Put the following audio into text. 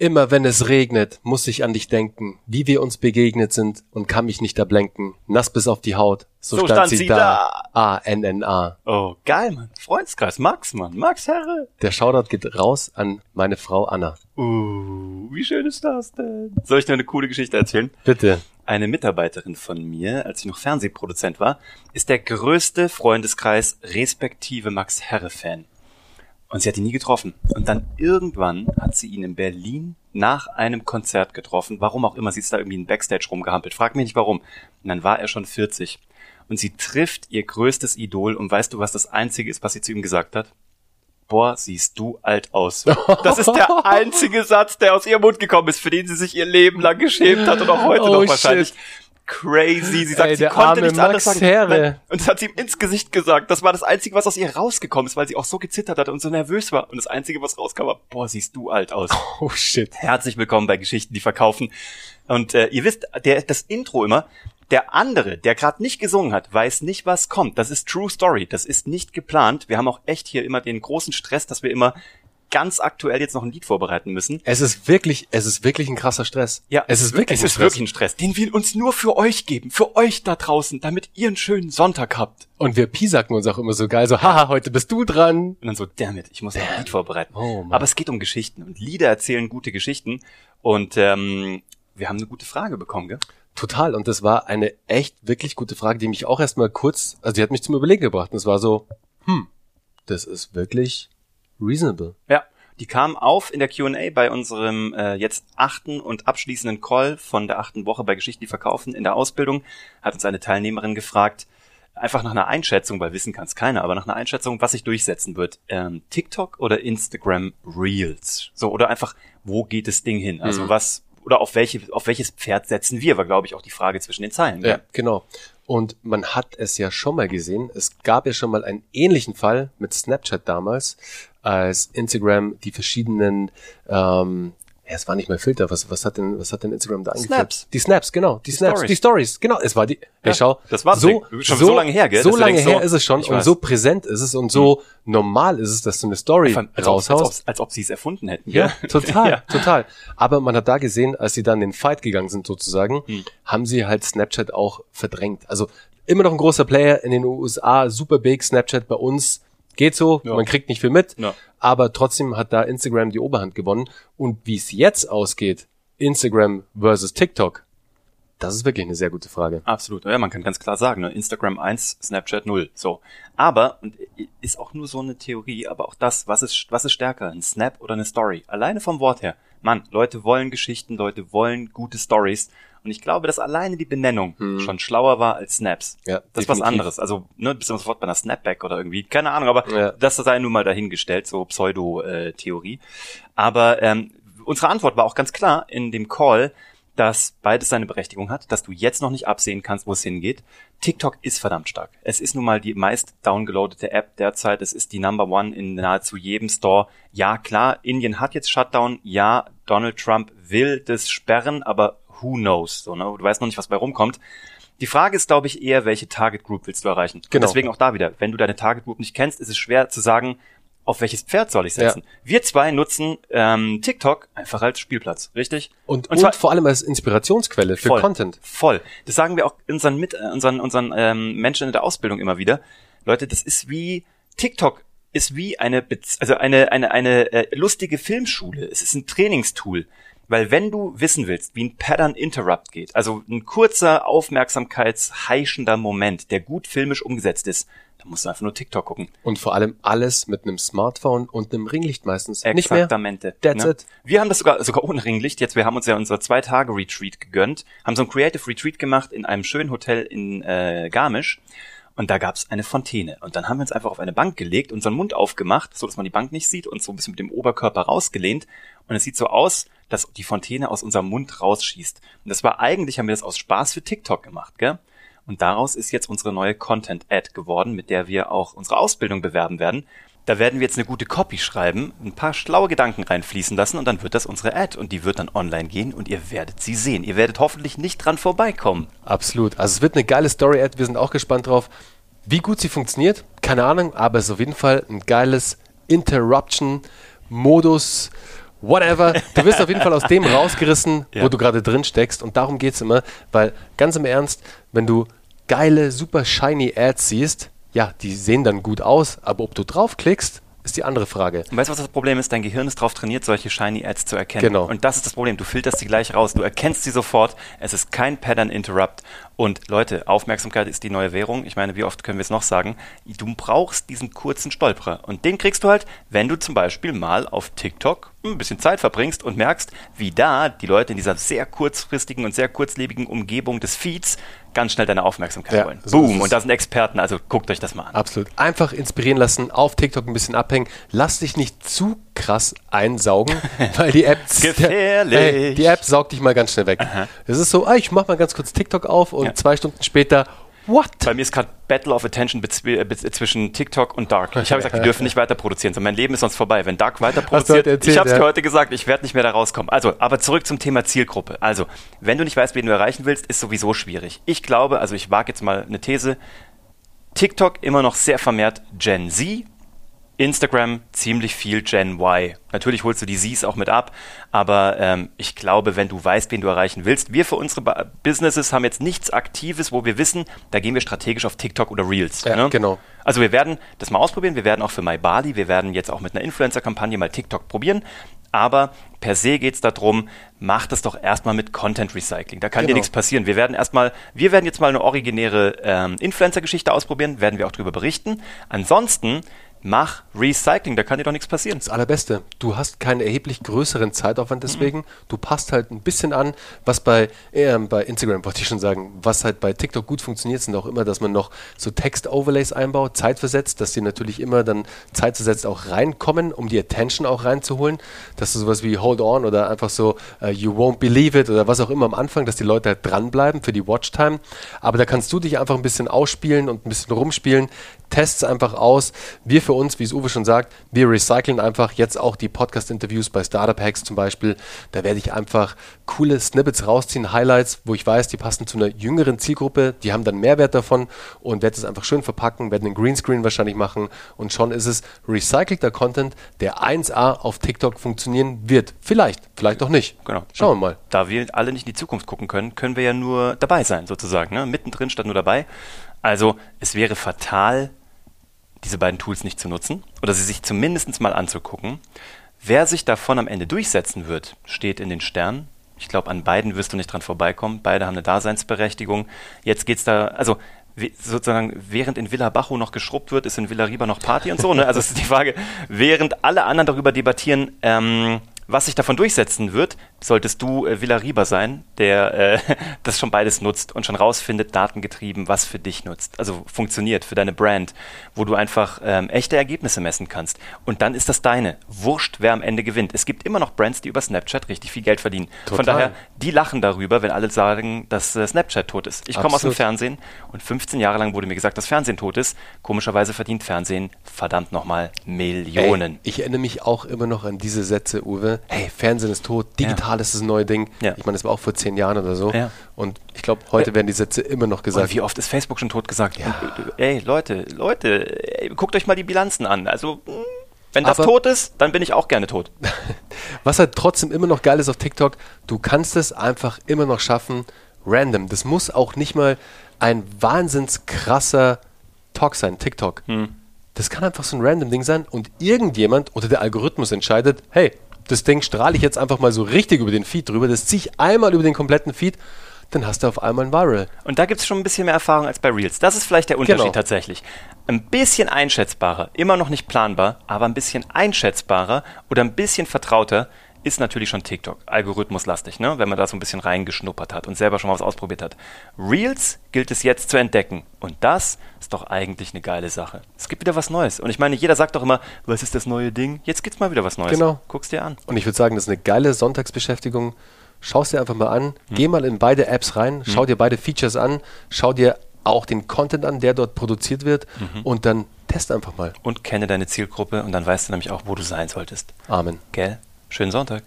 Immer wenn es regnet, muss ich an dich denken, wie wir uns begegnet sind und kann mich nicht erblenken. Nass bis auf die Haut, so, So stand, stand sie sie da. A-N-N-A. Oh, geil, Mann. Freundeskreis. Max, Mann. Max Herre. Der Shoutout geht raus an meine Frau Anna. Uh, wie schön ist das denn? Soll ich dir eine coole Geschichte erzählen? Bitte. Eine Mitarbeiterin von mir, als ich noch Fernsehproduzent war, ist der größte Freundeskreis respektive Max Herre-Fan. Und sie hat ihn nie getroffen. Und dann irgendwann hat sie ihn in Berlin nach einem Konzert getroffen. Warum auch immer, sie ist da irgendwie in Backstage rumgehampelt. Frag mich nicht warum. Und dann war er schon 40. Und sie trifft ihr größtes Idol. Und weißt du, was das Einzige ist, was sie zu ihm gesagt hat? Boah, siehst du alt aus. Das ist der einzige Satz, der aus ihrem Mund gekommen ist, für den sie sich ihr Leben lang geschämt hat und auch heute Oh, noch wahrscheinlich. shit. Crazy. Sie sagt, Ey, sie konnte nichts anderes Max sagen. Herre. Und das hat sie ihm ins Gesicht gesagt. Das war das Einzige, was aus ihr rausgekommen ist, weil sie auch so gezittert hatte und so nervös war. Und das Einzige, was rauskam, war, boah, siehst du alt aus. Oh shit. Herzlich willkommen bei Geschichten, die verkaufen. Und äh, ihr wisst, der, das Intro immer, der andere, der gerade nicht gesungen hat, weiß nicht, was kommt. Das ist True Story. Das ist nicht geplant. Wir haben auch echt hier immer den großen Stress, dass wir immer ganz aktuell jetzt noch ein Lied vorbereiten müssen. Es ist wirklich, es ist wirklich ein krasser Stress. Ja, es ist wirklich, es ist wirklich ein Stress, den wir uns nur für euch geben, für euch da draußen, damit ihr einen schönen Sonntag habt. Und wir piesacken uns auch immer so geil, so, haha, heute bist du dran. Und dann so, damn it, ich muss noch ein Lied vorbereiten. Oh, Mann. Aber es geht um Geschichten und Lieder erzählen gute Geschichten. Und ähm, wir haben eine gute Frage bekommen, gell? Total. Und das war eine echt, wirklich gute Frage, die mich auch erstmal kurz, also die hat mich zum Überlegen gebracht. Und es war so, hm, das ist wirklich reasonable. Ja, die kam auf in der Q&A bei unserem äh, jetzt achten und abschließenden Call von der achten Woche bei Geschichten, die verkaufen in der Ausbildung. Hat uns eine Teilnehmerin gefragt, einfach nach einer Einschätzung, weil wissen kann es keiner, aber nach einer Einschätzung, was sich durchsetzen wird. Ähm, TikTok oder Instagram Reels? So, oder einfach, wo geht das Ding hin? Also Mhm. was, oder auf welche, auf welches Pferd setzen wir, war, glaube ich, auch die Frage zwischen den Zeilen. Ja, gell? genau. Und man hat es ja schon mal gesehen. Es gab ja schon mal einen ähnlichen Fall mit Snapchat damals, als Instagram die verschiedenen, ähm, ja, es war nicht mal Filter. Was, was hat denn, was hat denn Instagram da eingeführt? Snaps. Die Snaps, genau. Die, Snaps, Stories. die Stories, genau. Es war die, hey, Ja, schau. das war so, schon so lange her, gell, So lange denkst, so, her ist es schon und weiß. so präsent ist es und so normal ist es, dass du eine Story Einfach, als, ob, als, raushaust. ob, als ob sie es erfunden hätten. Ja, gell? total, Ja. total. Aber man hat da gesehen, als sie dann in den Fight gegangen sind sozusagen, Hm. haben sie halt Snapchat auch verdrängt. Also immer noch ein großer Player in den USA, super big, Snapchat bei uns geht so, Ja. man kriegt nicht viel mit, Ja. aber trotzdem hat da Instagram die Oberhand gewonnen. Und wie es jetzt ausgeht, Instagram versus TikTok, das ist wirklich eine sehr gute Frage. Absolut. Ja, man kann ganz klar sagen, ne? Instagram 1, Snapchat 0. So. Aber, und ist auch nur so eine Theorie, aber auch das, was ist, was ist stärker? Ein Snap oder eine Story? Alleine vom Wort her. Mann, Leute wollen Geschichten, Leute wollen gute Stories. Und ich glaube, dass alleine die Benennung schon schlauer war als Snaps. Ja, das ist was anderes. Also, ne, bist du sofort bei einer Snapback oder irgendwie. Keine Ahnung, aber Ja. das sei nun mal dahingestellt, so Pseudo-Theorie. Aber ähm, unsere Antwort war auch ganz klar in dem Call, dass beides seine Berechtigung hat, dass du jetzt noch nicht absehen kannst, wo es hingeht. TikTok ist verdammt stark. Es ist nun mal die meist downgeloadete App derzeit. Es ist die Number One in nahezu jedem Store. Ja, klar, Indien hat jetzt Shutdown. Ja, Donald Trump will das sperren, aber who knows? So, ne? Du weißt noch nicht, was bei rumkommt. Die Frage ist, glaube ich, eher, welche Target Group willst du erreichen? Genau. Und deswegen auch da wieder, wenn du deine Target Group nicht kennst, ist es schwer zu sagen, auf welches Pferd soll ich setzen. Wir zwei nutzen ähm, TikTok einfach als Spielplatz, richtig? Und, Und und, vor allem als Inspirationsquelle für Voll. Content. Voll. Das sagen wir auch unseren mit äh, unseren unseren ähm, Menschen in der Ausbildung immer wieder. Leute, das ist wie TikTok ist wie eine Bez also eine eine eine äh, lustige Filmschule. Es ist ein Trainingstool, weil wenn du wissen willst, wie ein Pattern Interrupt geht, also ein kurzer aufmerksamkeitsheischender Moment, der gut filmisch umgesetzt ist, dann musst du einfach nur TikTok gucken. Und vor allem alles mit einem Smartphone und einem Ringlicht meistens. Nicht mehr. Exaktamente. That's ne? it. Wir haben das sogar, sogar ohne Ringlicht. Jetzt, wir haben uns ja unser zwei Tage Retreat gegönnt, haben so ein Creative Retreat gemacht in einem schönen Hotel in äh, Garmisch. Und da gab's eine Fontäne. Und dann haben wir uns einfach auf eine Bank gelegt, unseren Mund aufgemacht, so dass man die Bank nicht sieht und so ein bisschen mit dem Oberkörper rausgelehnt. Und es sieht so aus, dass die Fontäne aus unserem Mund rausschießt. Und das war eigentlich, haben wir das aus Spaß für TikTok gemacht, gell? Und daraus ist jetzt unsere neue Content-Ad geworden, mit der wir auch unsere Ausbildung bewerben werden. Da werden wir jetzt eine gute Copy schreiben, ein paar schlaue Gedanken reinfließen lassen und dann wird das unsere Ad und die wird dann online gehen und ihr werdet sie sehen. Ihr werdet hoffentlich nicht dran vorbeikommen. Absolut. Also es wird eine geile Story-Ad. Wir sind auch gespannt drauf. Wie gut sie funktioniert, keine Ahnung, aber es ist auf jeden Fall ein geiles Interruption-Modus whatever. Du wirst auf jeden Fall aus dem rausgerissen, Ja. wo du gerade drin steckst. Und darum geht's immer, weil ganz im Ernst, wenn du geile, super shiny Ads siehst, ja, die sehen dann gut aus, aber ob du draufklickst, ist die andere Frage. Und weißt du, was das Problem ist? Dein Gehirn ist darauf trainiert, solche Shiny Ads zu erkennen. Genau. Und das ist das Problem. Du filterst sie gleich raus. Du erkennst sie sofort. Es ist kein Pattern Interrupt. Und Leute, Aufmerksamkeit ist die neue Währung. Ich meine, wie oft können wir es noch sagen? Du brauchst diesen kurzen Stolperer. Und den kriegst du halt, wenn du zum Beispiel mal auf TikTok ein bisschen Zeit verbringst und merkst, wie da die Leute in dieser sehr kurzfristigen und sehr kurzlebigen Umgebung des Feeds ganz schnell deine Aufmerksamkeit Ja, wollen. so Boom. Und da sind Experten. Also guckt euch das mal an. Absolut. Einfach inspirieren lassen, auf TikTok ein bisschen abhängen. Lass dich nicht zu krass einsaugen, weil die App, Gefährlich. Ey, die App saugt dich mal ganz schnell weg. Es ist so, ah, ich mach mal ganz kurz TikTok auf und Ja. zwei Stunden später, what? Bei mir ist gerade Battle of Attention äh, bez- zwischen TikTok und Dark. Ich habe gesagt, wir dürfen nicht weiter produzieren. So, mein Leben ist sonst vorbei. Wenn Dark weiter produziert, erzählt, ich habe es ja. dir heute gesagt, ich werde nicht mehr da rauskommen. Also, aber zurück zum Thema Zielgruppe. Also, wenn du nicht weißt, wen du erreichen willst, ist sowieso schwierig. Ich glaube, also ich wage jetzt mal eine These, TikTok immer noch sehr vermehrt Gen Z, Instagram ziemlich viel Gen Y. Natürlich holst du die Zs auch mit ab, aber ähm, ich glaube, wenn du weißt, wen du erreichen willst, wir für unsere Ba- Businesses haben jetzt nichts Aktives, wo wir wissen, da gehen wir strategisch auf TikTok oder Reels. Ja, ne? genau. Also wir werden das mal ausprobieren, wir werden auch für MyBali, wir werden jetzt auch mit einer Influencer-Kampagne mal TikTok probieren, aber per se geht es darum, mach das doch erstmal mit Content Recycling. Da kann dir Genau. nichts passieren. Wir werden erstmal, wir werden jetzt mal eine originäre ähm, Influencer-Geschichte ausprobieren, werden wir auch darüber berichten. Ansonsten mach Recycling, da kann dir doch nichts passieren. Das Allerbeste. Du hast keinen erheblich größeren Zeitaufwand deswegen. Du passt halt ein bisschen an, was bei, äh, bei Instagram wollte ich schon sagen, was halt bei TikTok gut funktioniert, sind auch immer, dass man noch so Text-Overlays einbaut, zeitversetzt, dass die natürlich immer dann zeitversetzt auch reinkommen, um die Attention auch reinzuholen. Dass du sowas wie Hold On oder einfach so äh, You Won't Believe It oder was auch immer am Anfang, dass die Leute halt dranbleiben für die Watchtime. Aber da kannst du dich einfach ein bisschen ausspielen und ein bisschen rumspielen. Tests einfach aus. Wir für uns, wie es Uwe schon sagt, wir recyceln einfach jetzt auch die Podcast-Interviews bei Startup Hacks zum Beispiel. Da werde ich einfach coole Snippets rausziehen, Highlights, wo ich weiß, die passen zu einer jüngeren Zielgruppe, die haben dann Mehrwert davon und werde es einfach schön verpacken, werde einen Greenscreen wahrscheinlich machen und schon ist es recycelter Content, der 1A auf TikTok funktionieren wird. Vielleicht, vielleicht auch nicht. Genau. Schauen wir mal. Da wir alle nicht in die Zukunft gucken können, können wir ja nur dabei sein, sozusagen. Ne? Mittendrin statt nur dabei. Also es wäre fatal, diese beiden Tools nicht zu nutzen oder sie sich zumindest mal anzugucken. Wer sich davon am Ende durchsetzen wird, steht in den Sternen. Ich glaube, an beiden wirst du nicht dran vorbeikommen. Beide haben eine Daseinsberechtigung. Jetzt geht's da, also sozusagen, während in Villa Bajo noch geschrubbt wird, ist in Villa Riba noch Party und so. Ne? Also es ist die Frage, während alle anderen darüber debattieren, ähm, was sich davon durchsetzen wird, solltest du äh, Villa Riba sein, der äh, das schon beides nutzt und schon rausfindet, datengetrieben, was für dich nutzt. Also funktioniert für deine Brand, wo du einfach ähm, echte Ergebnisse messen kannst. Und dann ist das deine. Wurscht, wer am Ende gewinnt. Es gibt immer noch Brands, die über Snapchat richtig viel Geld verdienen. Von Total. daher, die lachen darüber, wenn alle sagen, dass äh, Snapchat tot ist. Ich komme aus dem. Fernsehen und 15 Jahre lang wurde mir gesagt, dass Fernsehen tot ist. Komischerweise verdient Fernsehen verdammt nochmal Millionen. Ey, ich erinnere mich auch immer noch an diese Sätze, Uwe. Hey, Fernsehen ist tot, digital ist das neue Ding. Ja. Ich meine, das war auch vor zehn Jahren oder so. Ja. Und ich glaube, heute werden die Sätze immer noch Und gesagt. wie oft ist Facebook schon tot gesagt? Ja. Und, äh, ey, Leute, Leute, ey, guckt euch mal die Bilanzen an. Also, mh, wenn das Aber- tot ist, dann bin ich auch gerne tot. Was halt trotzdem immer noch geil ist auf TikTok, du kannst es einfach immer noch schaffen, random. Das muss auch nicht mal ein wahnsinns krasser Talk sein, TikTok. Das kann einfach so ein random Ding sein und irgendjemand oder der Algorithmus entscheidet, hey, das Ding strahle ich jetzt einfach mal so richtig über den Feed drüber, das ziehe ich einmal über den kompletten Feed, dann hast du auf einmal ein Viral. Und da gibt es schon ein bisschen mehr Erfahrung als bei Reels. Das ist vielleicht der Unterschied Genau. tatsächlich. Ein bisschen einschätzbarer, immer noch nicht planbar, aber ein bisschen einschätzbarer oder ein bisschen vertrauter ist natürlich schon TikTok. Algorithmuslastig, ne? wenn man da so ein bisschen reingeschnuppert hat und selber schon mal was ausprobiert hat. Reels gilt es jetzt zu entdecken. Und das ist doch eigentlich eine geile Sache. Es gibt wieder was Neues. Und ich meine, jeder sagt doch immer, was ist das neue Ding? Jetzt gibt's mal wieder was Neues. Genau. Guck's dir an. Und ich würde sagen, das ist eine geile Sonntagsbeschäftigung. Schau es dir einfach mal an. Hm. Geh mal in beide Apps rein. Schau dir beide Features an. Schau dir auch den Content an, der dort produziert wird. Mhm. Und dann test einfach mal. Und kenne deine Zielgruppe und dann weißt du nämlich auch, wo du sein solltest. Amen. Gell? Schönen Sonntag.